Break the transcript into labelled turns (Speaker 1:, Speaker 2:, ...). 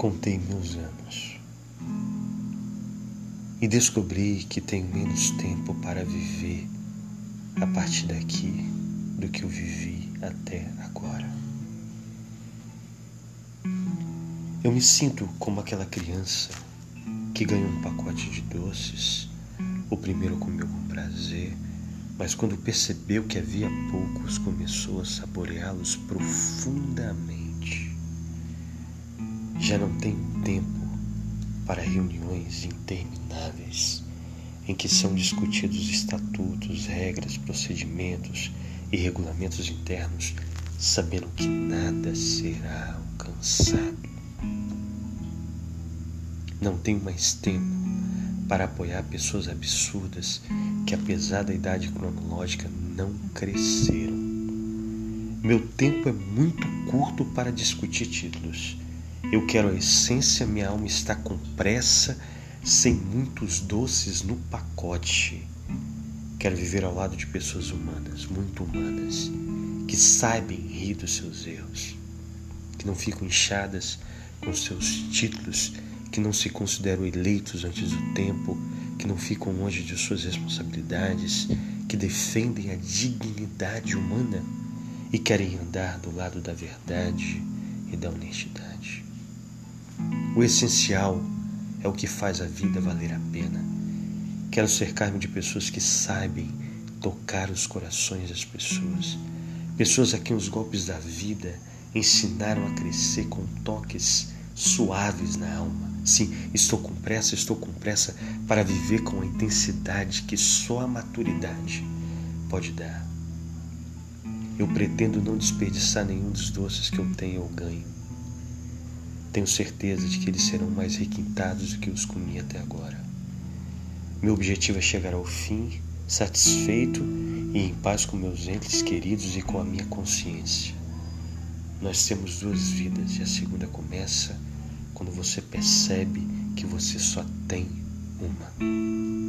Speaker 1: Contei meus anos e descobri que tenho menos tempo para viver a partir daqui do que eu vivi até agora. Eu me sinto como aquela criança que ganhou um pacote de doces. O primeiro comeu com prazer, mas quando percebeu que havia poucos, começou a saboreá-los profundamente. Já não tem tempo para reuniões intermináveis em que são discutidos estatutos, regras, procedimentos e regulamentos internos, sabendo que nada será alcançado. Não tenho mais tempo para apoiar pessoas absurdas que, apesar da idade cronológica, não cresceram. Meu tempo é muito curto para discutir títulos. Eu quero a essência, minha alma está com pressa, sem muitos doces no pacote. Quero viver ao lado de pessoas humanas, muito humanas, que saibam rir dos seus erros, que não ficam inchadas com seus títulos, que não se consideram eleitos antes do tempo, que não ficam longe de suas responsabilidades, que defendem a dignidade humana e querem andar do lado da verdade e da honestidade. O essencial é o que faz a vida valer a pena Quero cercar-me de pessoas que sabem tocar os corações das pessoas, pessoas a quem os golpes da vida ensinaram a crescer com toques suaves na alma. Sim, estou com pressa, estou com pressa para viver com a intensidade que só a maturidade pode dar. Eu pretendo não desperdiçar nenhum dos doces que eu tenho ou ganho. Tenho certeza de que eles serão mais requintados do que os comi até agora. Meu objetivo é chegar ao fim satisfeito e em paz com meus entes queridos e com a minha consciência. Nós temos duas vidas e a segunda começa quando você percebe que você só tem uma.